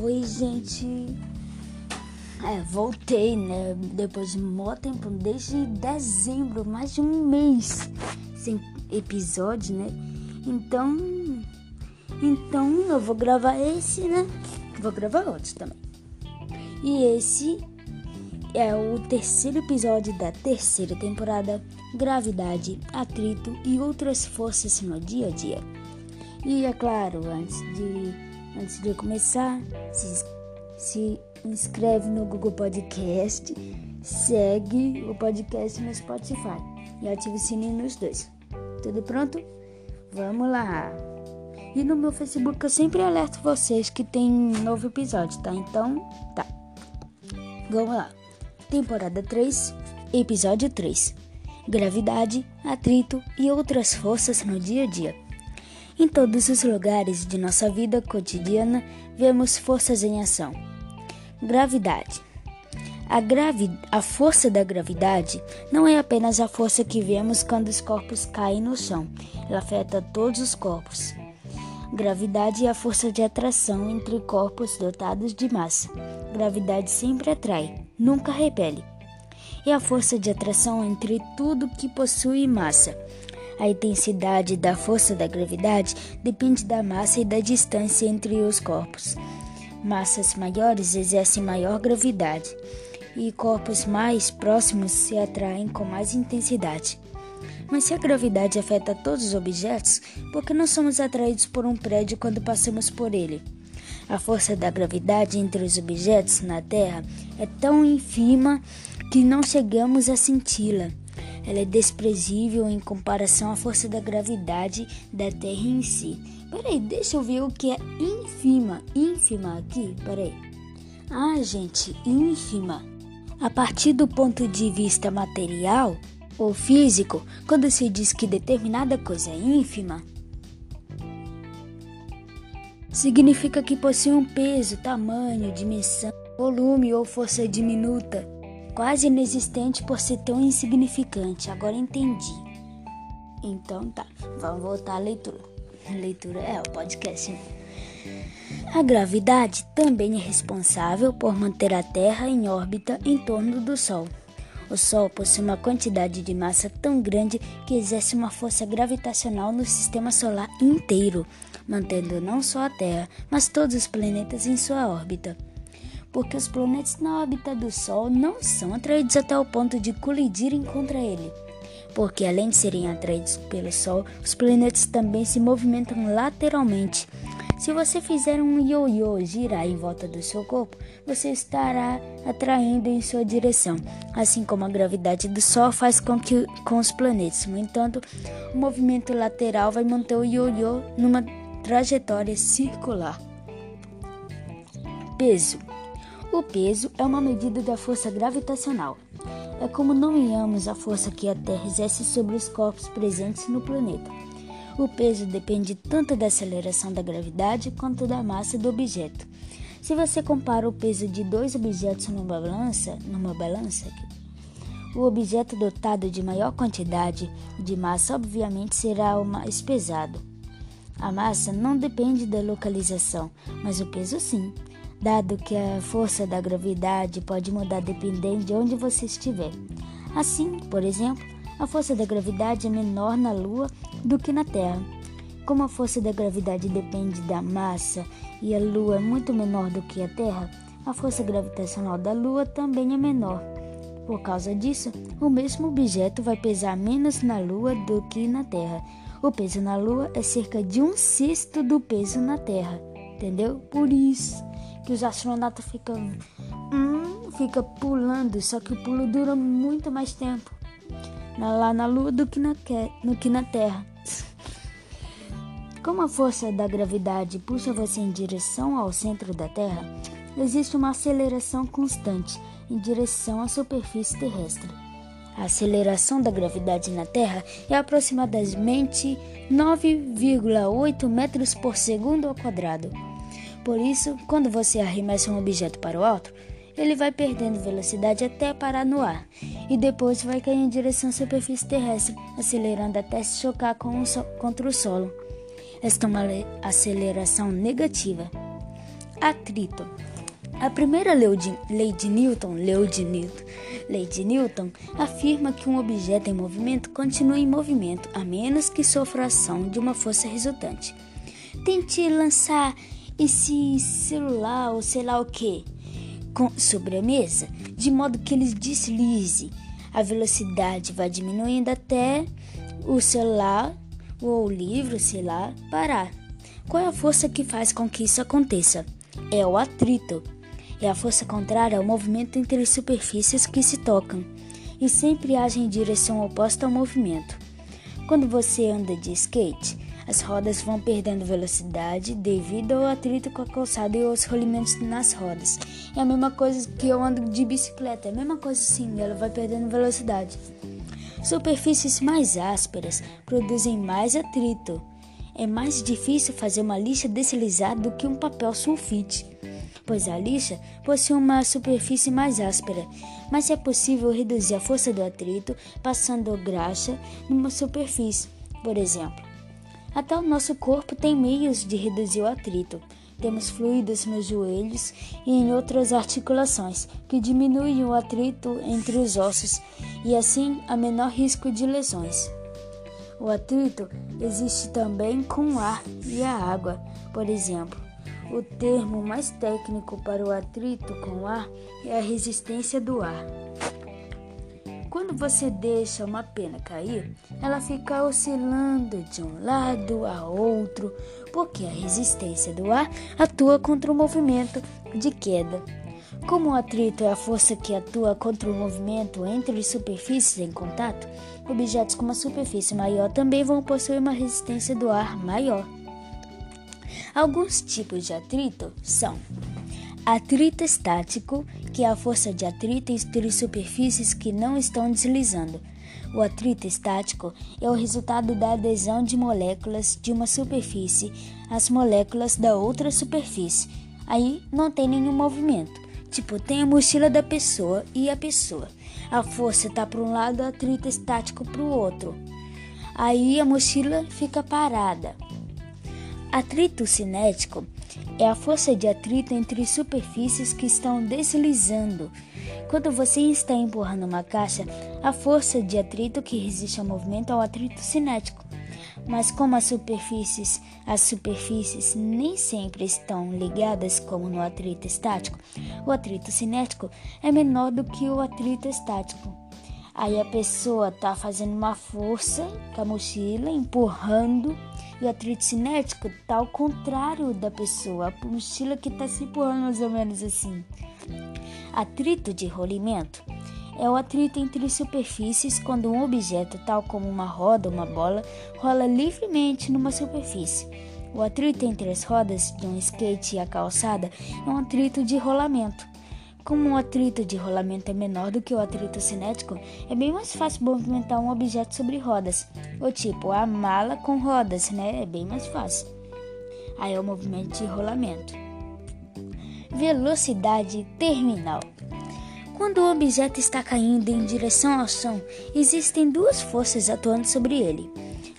Oi, gente. É, voltei, né? Depois de um tempo, desde dezembro, mais de um mês sem episódio, né? Então, então eu vou gravar esse, né? Vou gravar outros também. E esse é o terceiro episódio da terceira temporada, Gravidade, Atrito e outras forças no dia a dia. E é claro, antes de Antes de começar, se, se inscreve no Google Podcast, segue o podcast no Spotify e ative o sininho nos dois. Tudo pronto? Vamos lá! E no meu Facebook eu sempre alerto vocês que tem novo episódio, tá? Então, tá. Vamos lá. Temporada 3, episódio 3. Gravidade, atrito e outras forças no dia a dia. Em todos os lugares de nossa vida cotidiana, vemos forças em ação. Gravidade. A, gravi a força da gravidade não é apenas a força que vemos quando os corpos caem no chão, ela afeta todos os corpos. Gravidade é a força de atração entre corpos dotados de massa. Gravidade sempre atrai, nunca repele. É a força de atração entre tudo que possui massa. A intensidade da força da gravidade depende da massa e da distância entre os corpos. Massas maiores exercem maior gravidade e corpos mais próximos se atraem com mais intensidade. Mas se a gravidade afeta todos os objetos, por que não somos atraídos por um prédio quando passamos por ele? A força da gravidade entre os objetos na Terra é tão ínfima que não chegamos a senti-la. Ela é desprezível em comparação à força da gravidade da Terra em si. Peraí, deixa eu ver o que é ínfima. Ínfima aqui, peraí. Ah, gente, ínfima. A partir do ponto de vista material ou físico, quando se diz que determinada coisa é ínfima, significa que possui um peso, tamanho, dimensão, volume ou força diminuta quase inexistente por ser tão insignificante. Agora entendi. Então tá, vamos voltar à leitura. A leitura é o podcast. Né? A gravidade também é responsável por manter a Terra em órbita em torno do Sol. O Sol possui uma quantidade de massa tão grande que exerce uma força gravitacional no sistema solar inteiro, mantendo não só a Terra, mas todos os planetas em sua órbita porque os planetas na órbita do Sol não são atraídos até o ponto de colidirem contra ele. Porque além de serem atraídos pelo Sol, os planetas também se movimentam lateralmente. Se você fizer um ioiô girar em volta do seu corpo, você estará atraindo em sua direção, assim como a gravidade do Sol faz com, que, com os planetas. No entanto, o movimento lateral vai manter o ioiô numa trajetória circular. Peso o peso é uma medida da força gravitacional. É como nomeamos a força que a Terra exerce sobre os corpos presentes no planeta. O peso depende tanto da aceleração da gravidade quanto da massa do objeto. Se você compara o peso de dois objetos numa balança, numa balança, o objeto dotado de maior quantidade de massa obviamente será o mais pesado. A massa não depende da localização, mas o peso sim dado que a força da gravidade pode mudar dependendo de onde você estiver. Assim, por exemplo, a força da gravidade é menor na Lua do que na Terra. Como a força da gravidade depende da massa e a Lua é muito menor do que a Terra, a força gravitacional da Lua também é menor. Por causa disso, o mesmo objeto vai pesar menos na Lua do que na Terra. O peso na Lua é cerca de um sexto do peso na Terra, entendeu? Por isso que os astronautas ficam hum, fica pulando, só que o pulo dura muito mais tempo lá na Lua do que na, no que na Terra. Como a força da gravidade puxa você em direção ao centro da Terra, existe uma aceleração constante em direção à superfície terrestre. A aceleração da gravidade na Terra é aproximadamente 9,8 metros por segundo ao quadrado. Por isso, quando você arremessa um objeto para o alto, ele vai perdendo velocidade até parar no ar e depois vai cair em direção à superfície terrestre, acelerando até se chocar o so contra o solo. Esta é uma aceleração negativa. Atrito. A primeira lei de Newton, lei de Newton, lei de Newton afirma que um objeto em movimento continua em movimento a menos que sofra ação de uma força resultante. Tente lançar esse celular ou sei lá o que sobre a mesa, de modo que ele deslize. A velocidade vai diminuindo até o celular ou o livro, sei lá, parar. Qual é a força que faz com que isso aconteça? É o atrito. É a força contrária ao movimento entre superfícies que se tocam e sempre age em direção oposta ao movimento. Quando você anda de skate, as rodas vão perdendo velocidade devido ao atrito com a calçada e aos rolimentos nas rodas. É a mesma coisa que eu ando de bicicleta, é a mesma coisa sim, ela vai perdendo velocidade. Superfícies mais ásperas produzem mais atrito. É mais difícil fazer uma lixa deslizar do que um papel sulfite, pois a lixa possui uma superfície mais áspera, mas é possível reduzir a força do atrito passando graxa numa superfície, por exemplo. Até o nosso corpo tem meios de reduzir o atrito. Temos fluidos nos joelhos e em outras articulações que diminuem o atrito entre os ossos e assim há menor risco de lesões. O atrito existe também com o ar e a água, por exemplo. O termo mais técnico para o atrito com o ar é a resistência do ar. Quando você deixa uma pena cair, ela fica oscilando de um lado a outro, porque a resistência do ar atua contra o movimento de queda. Como o atrito é a força que atua contra o movimento entre superfícies em contato, objetos com uma superfície maior também vão possuir uma resistência do ar maior. Alguns tipos de atrito são Atrito estático, que a força de atrito entre superfícies que não estão deslizando. O atrito estático é o resultado da adesão de moléculas de uma superfície às moléculas da outra superfície. Aí não tem nenhum movimento. Tipo, tem a mochila da pessoa e a pessoa. A força está para um lado, o atrito estático para o outro. Aí a mochila fica parada. Atrito cinético é a força de atrito entre superfícies que estão deslizando. Quando você está empurrando uma caixa, a força de atrito que resiste ao movimento é o atrito cinético. Mas como as superfícies, as superfícies nem sempre estão ligadas como no atrito estático, o atrito cinético é menor do que o atrito estático. Aí a pessoa está fazendo uma força com a mochila, empurrando e o atrito cinético tá ao contrário da pessoa, a mochila que tá se empurrando mais ou menos assim. Atrito de rolimento é o atrito entre superfícies quando um objeto, tal como uma roda ou uma bola, rola livremente numa superfície. O atrito entre as rodas de um skate e a calçada é um atrito de rolamento. Como o atrito de rolamento é menor do que o atrito cinético, é bem mais fácil movimentar um objeto sobre rodas. O tipo, a mala com rodas, né? É bem mais fácil. Aí é o movimento de rolamento. Velocidade terminal. Quando o objeto está caindo em direção ao som, existem duas forças atuando sobre ele: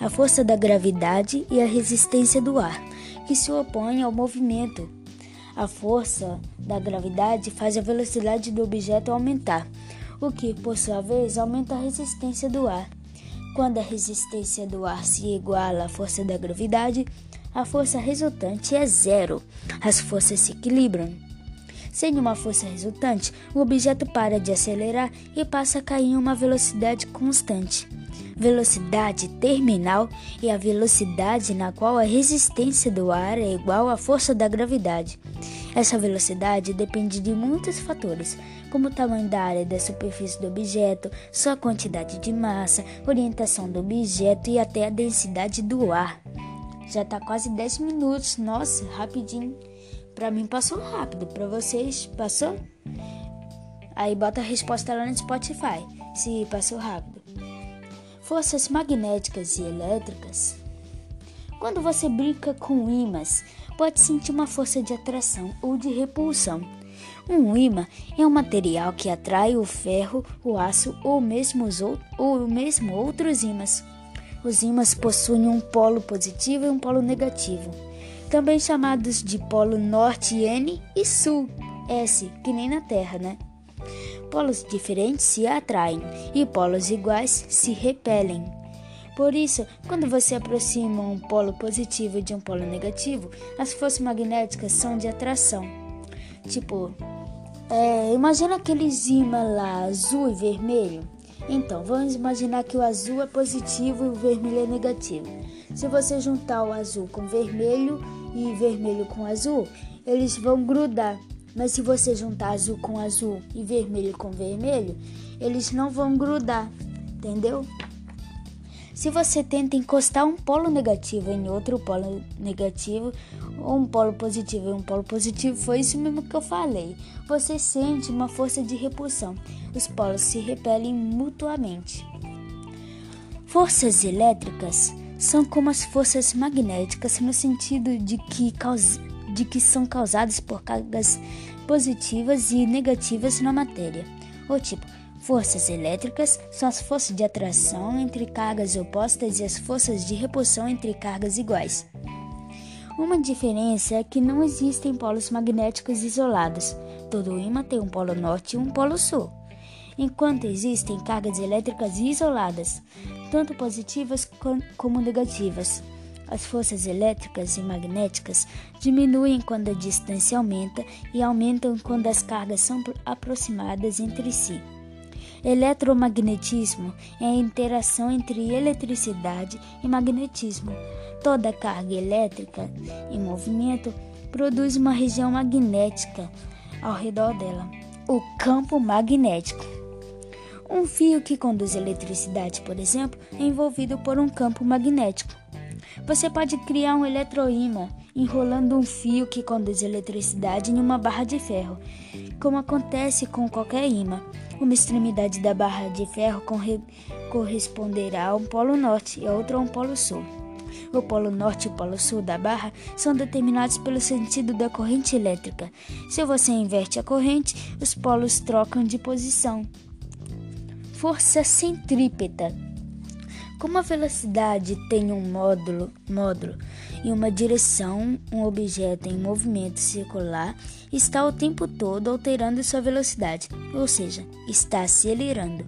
a força da gravidade e a resistência do ar, que se opõem ao movimento a força da gravidade faz a velocidade do objeto aumentar, o que, por sua vez, aumenta a resistência do ar. Quando a resistência do ar se iguala à força da gravidade, a força resultante é zero. As forças se equilibram. Sem uma força resultante, o objeto para de acelerar e passa a cair em uma velocidade constante. Velocidade terminal é a velocidade na qual a resistência do ar é igual à força da gravidade. Essa velocidade depende de muitos fatores, como o tamanho da área da superfície do objeto, sua quantidade de massa, orientação do objeto e até a densidade do ar. Já está quase 10 minutos, nossa, rapidinho. Para mim passou rápido, para vocês passou? Aí bota a resposta lá no Spotify, se passou rápido forças magnéticas e elétricas. Quando você brinca com ímãs, pode sentir uma força de atração ou de repulsão. Um ímã é um material que atrai o ferro, o aço ou mesmo, os ou mesmo outros ímãs. Os ímãs possuem um polo positivo e um polo negativo. também chamados de polo norte N e sul S, que nem na Terra, né? Polos diferentes se atraem e polos iguais se repelem. Por isso, quando você aproxima um polo positivo de um polo negativo, as forças magnéticas são de atração. Tipo, é, imagina aqueles imã lá azul e vermelho. Então, vamos imaginar que o azul é positivo e o vermelho é negativo. Se você juntar o azul com vermelho e vermelho com azul, eles vão grudar. Mas se você juntar azul com azul e vermelho com vermelho, eles não vão grudar, entendeu? Se você tenta encostar um polo negativo em outro polo negativo, ou um polo positivo em um polo positivo, foi isso mesmo que eu falei. Você sente uma força de repulsão. Os polos se repelem mutuamente. Forças elétricas são como as forças magnéticas no sentido de que, de que são causadas por cargas positivas e negativas na matéria. O tipo, Forças elétricas são as forças de atração entre cargas opostas e as forças de repulsão entre cargas iguais. Uma diferença é que não existem polos magnéticos isolados. Todo ímã tem um polo norte e um polo sul. Enquanto existem cargas elétricas isoladas, tanto positivas como negativas. As forças elétricas e magnéticas diminuem quando a distância aumenta e aumentam quando as cargas são aproximadas entre si. Eletromagnetismo é a interação entre eletricidade e magnetismo. Toda carga elétrica em movimento produz uma região magnética ao redor dela, o campo magnético. Um fio que conduz eletricidade, por exemplo, é envolvido por um campo magnético. Você pode criar um eletroímã enrolando um fio que conduz eletricidade em uma barra de ferro, como acontece com qualquer ímã. Uma extremidade da barra de ferro corresponderá a um polo norte e a outra a um polo sul. O polo norte e o polo sul da barra são determinados pelo sentido da corrente elétrica. Se você inverte a corrente, os polos trocam de posição. Força centrípeta como a velocidade tem um módulo, módulo e uma direção, um objeto em movimento circular está o tempo todo alterando sua velocidade, ou seja, está acelerando.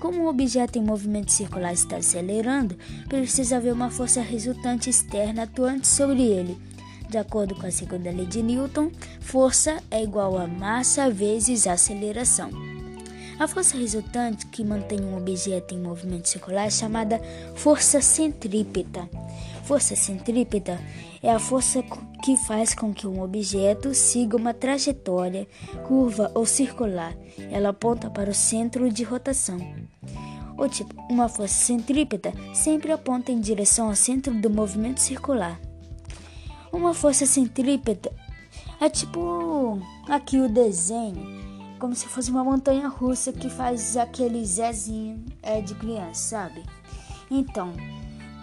Como o objeto em movimento circular está acelerando, precisa haver uma força resultante externa atuante sobre ele. De acordo com a segunda lei de Newton, força é igual a massa vezes aceleração. A força resultante que mantém um objeto em movimento circular é chamada força centrípeta. Força centrípeta é a força que faz com que um objeto siga uma trajetória curva ou circular. Ela aponta para o centro de rotação. O tipo, uma força centrípeta sempre aponta em direção ao centro do movimento circular. Uma força centrípeta é tipo aqui o desenho como se fosse uma montanha russa que faz aquele Zezinho é, de criança, sabe? Então,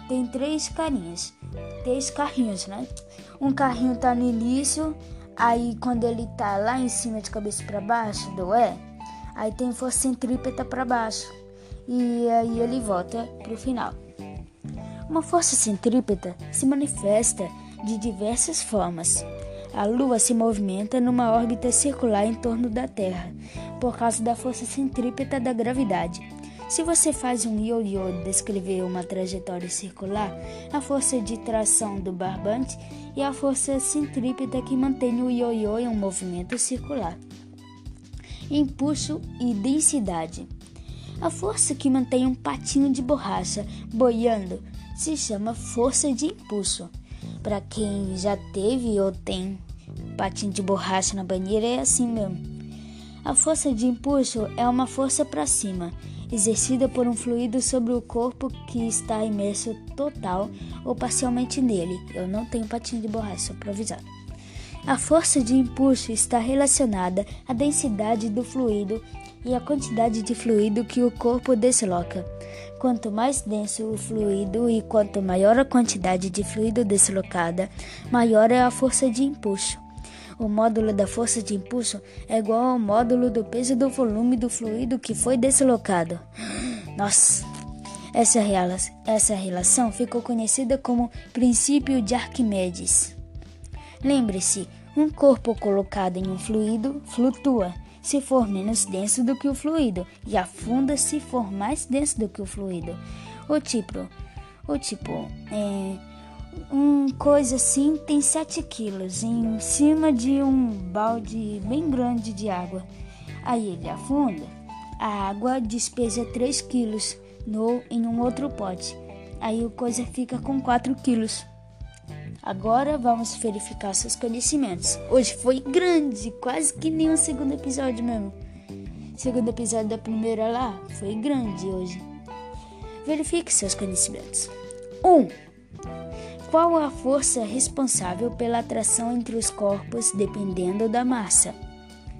tem três carinhas, três carrinhos, né? Um carrinho tá no início, aí quando ele tá lá em cima de cabeça para baixo do é, aí tem força centrípeta para baixo e aí ele volta pro final. Uma força centrípeta se manifesta de diversas formas. A Lua se movimenta numa órbita circular em torno da Terra, por causa da força centrípeta da gravidade. Se você faz um ioiô descrever uma trajetória circular, a força de tração do barbante e a força centrípeta que mantém o ioiô em um movimento circular. Impulso e densidade. A força que mantém um patinho de borracha boiando se chama força de impulso. Para quem já teve ou tem patinho de borracha na banheira é assim mesmo. A força de impulso é uma força para cima, exercida por um fluido sobre o corpo que está imerso total ou parcialmente nele. Eu não tenho patinho de borracha, só para. A força de impulso está relacionada à densidade do fluido e à quantidade de fluido que o corpo desloca. Quanto mais denso o fluido e quanto maior a quantidade de fluido deslocada, maior é a força de impulso. O módulo da força de impulso é igual ao módulo do peso do volume do fluido que foi deslocado. Nossa! Essa, essa relação ficou conhecida como princípio de Arquimedes. Lembre-se, um corpo colocado em um fluido flutua se for menos denso do que o fluido e afunda se for mais denso do que o fluido. O tipo, o tipo, é, um coisa assim tem 7 quilos em cima de um balde bem grande de água. Aí ele afunda. A água despesa 3 quilos no, em um outro pote. Aí o coisa fica com 4 quilos. Agora vamos verificar seus conhecimentos. Hoje foi grande, quase que nem o segundo episódio mesmo. Segundo episódio da primeira lá foi grande hoje. Verifique seus conhecimentos. 1. Um, qual a força responsável pela atração entre os corpos dependendo da massa?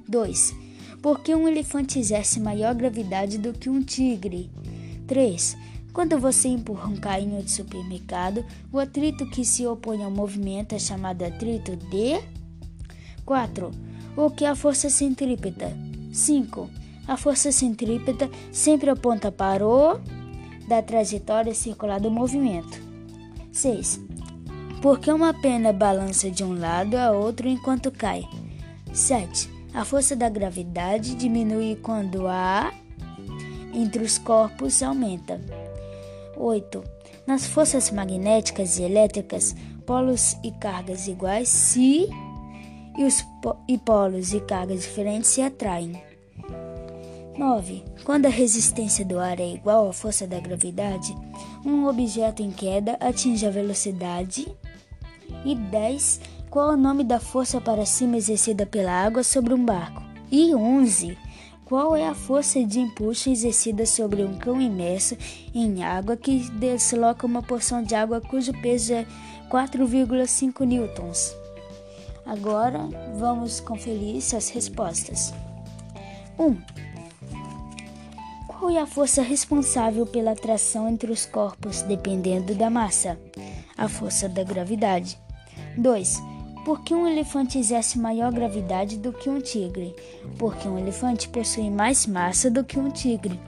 2. Por que um elefante exerce maior gravidade do que um tigre? 3. Quando você empurra um carrinho de supermercado, o atrito que se opõe ao movimento é chamado atrito de 4. O que é a força centrípeta? 5. A força centrípeta sempre aponta para o da trajetória circular do movimento. 6. Porque uma pena balança de um lado a outro enquanto cai. 7. A força da gravidade diminui quando a entre os corpos aumenta. 8. Nas forças magnéticas e elétricas, polos e cargas iguais se e os e polos e cargas diferentes se atraem. 9. Quando a resistência do ar é igual à força da gravidade, um objeto em queda atinge a velocidade. E 10. Qual é o nome da força para cima exercida pela água sobre um barco? E 11. Qual é a força de impulso exercida sobre um cão imerso em água que desloca uma porção de água cujo peso é 4,5 newtons? Agora vamos conferir suas respostas. 1. Um, qual é a força responsável pela atração entre os corpos dependendo da massa? A força da gravidade. 2 porque um elefante exerce maior gravidade do que um tigre? Porque um elefante possui mais massa do que um tigre.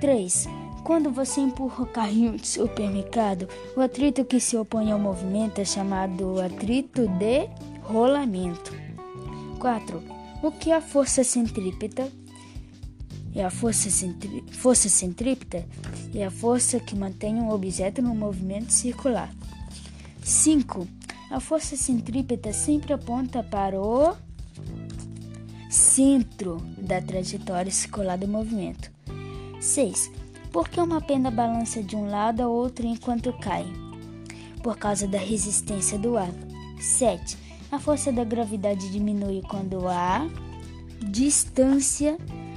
3. Quando você empurra o carrinho de supermercado, o atrito que se opõe ao movimento é chamado atrito de rolamento. 4. O que é a força centrípeta? É a força, centri... força centrípeta é a força que mantém um objeto no movimento circular. 5. A força centrípeta sempre aponta para o centro da trajetória circular do movimento. 6. Por que uma pena balança de um lado a outro enquanto cai? Por causa da resistência do ar. 7. A força da gravidade diminui quando a distância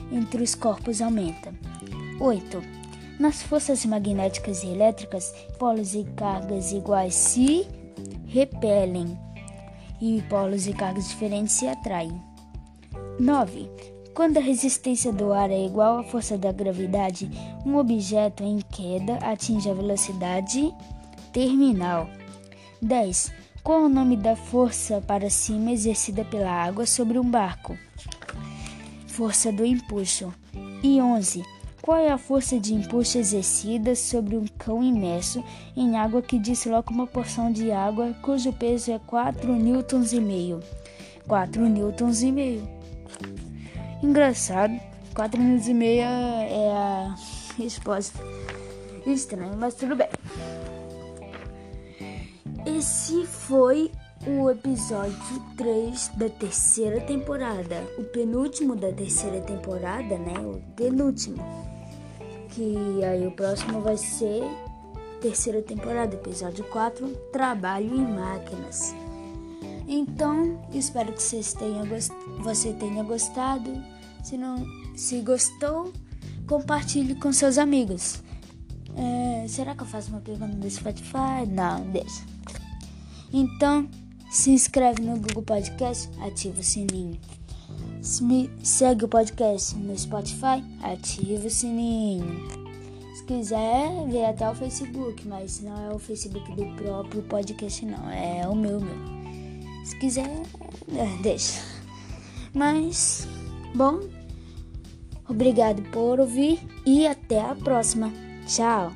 entre os corpos aumenta. 8. Nas forças magnéticas e elétricas, polos e cargas iguais se repelem e polos e cargas diferentes se atraem. 9. Quando a resistência do ar é igual à força da gravidade, um objeto em queda atinge a velocidade terminal. 10. Qual é o nome da força para cima exercida pela água sobre um barco? Força do impulso. E 11. Qual é a força de impulso exercida sobre um cão imerso em água que desloca uma porção de água cujo peso é 4 newtons e meio? 4 newtons e meio. Engraçado, 4 newtons e meio é a resposta. Estranho, mas tudo bem. Esse foi o episódio 3 da terceira temporada. O penúltimo da terceira temporada, né? O penúltimo que aí o próximo vai ser terceira temporada, episódio 4, Trabalho em Máquinas. Então, espero que vocês tenham você tenha gostado. Se não, se gostou, compartilhe com seus amigos. É, será que eu faço uma pergunta no Spotify? Não, deixa. Então, se inscreve no Google Podcast, ativa o sininho. Se me segue o podcast no Spotify, ativa o sininho. Se quiser, ver até o Facebook, mas não é o Facebook do próprio podcast, não. É o meu, meu. Se quiser, é, deixa. Mas, bom, obrigado por ouvir e até a próxima. Tchau.